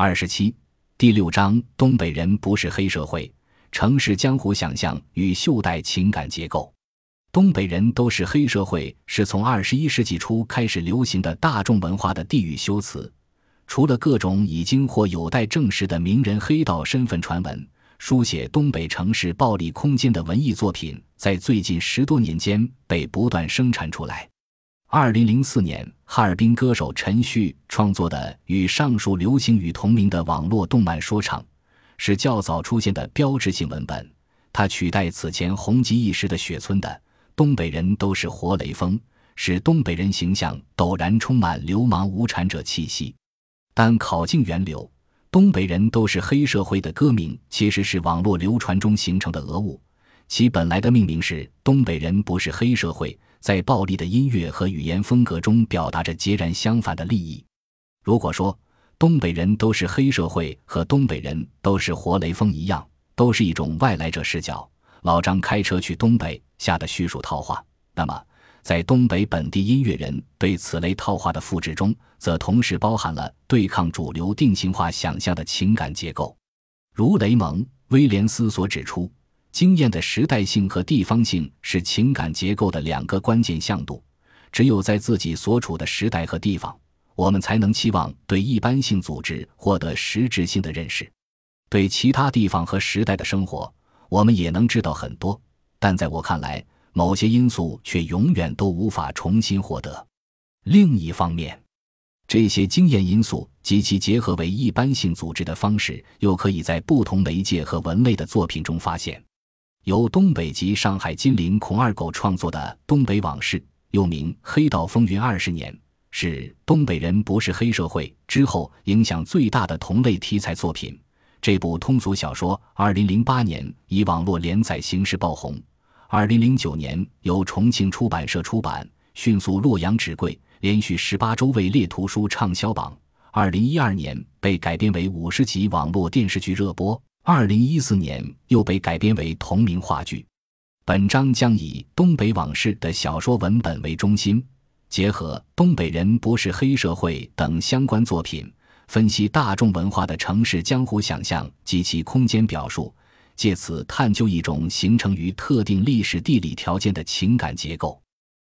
二十七，第六章：东北人不是黑社会，城市江湖想象与袖带情感结构。东北人都是黑社会，是从二十一世纪初开始流行的大众文化的地域修辞。除了各种已经或有待证实的名人黑道身份传闻，书写东北城市暴力空间的文艺作品，在最近十多年间被不断生产出来。二零零四年，哈尔滨歌手陈旭创作的与上述流行语同名的网络动漫说唱，是较早出现的标志性文本。它取代此前红极一时的雪村的“东北人都是活雷锋”，使东北人形象陡然充满流氓无产者气息。但考进源流，“东北人都是黑社会”的歌名其实是网络流传中形成的讹误，其本来的命名是“东北人不是黑社会”。在暴力的音乐和语言风格中表达着截然相反的利益。如果说东北人都是黑社会和东北人都是活雷锋一样，都是一种外来者视角，老张开车去东北下的叙述套话，那么在东北本地音乐人对此类套话的复制中，则同时包含了对抗主流定型化想象的情感结构。如雷蒙·威廉斯所指出。经验的时代性和地方性是情感结构的两个关键向度。只有在自己所处的时代和地方，我们才能期望对一般性组织获得实质性的认识。对其他地方和时代的生活，我们也能知道很多，但在我看来，某些因素却永远都无法重新获得。另一方面，这些经验因素及其结合为一般性组织的方式，又可以在不同媒介和文类的作品中发现。由东北籍上海金陵孔二狗创作的《东北往事》，又名《黑道风云二十年》，是《东北人不是黑社会》之后影响最大的同类题材作品。这部通俗小说，二零零八年以网络连载形式爆红，二零零九年由重庆出版社出版，迅速洛阳纸贵，连续十八周位列图书畅销榜。二零一二年被改编为五十集网络电视剧热播。二零一四年又被改编为同名话剧。本章将以《东北往事》的小说文本为中心，结合《东北人不是黑社会》等相关作品，分析大众文化的城市江湖想象及其空间表述，借此探究一种形成于特定历史地理条件的情感结构。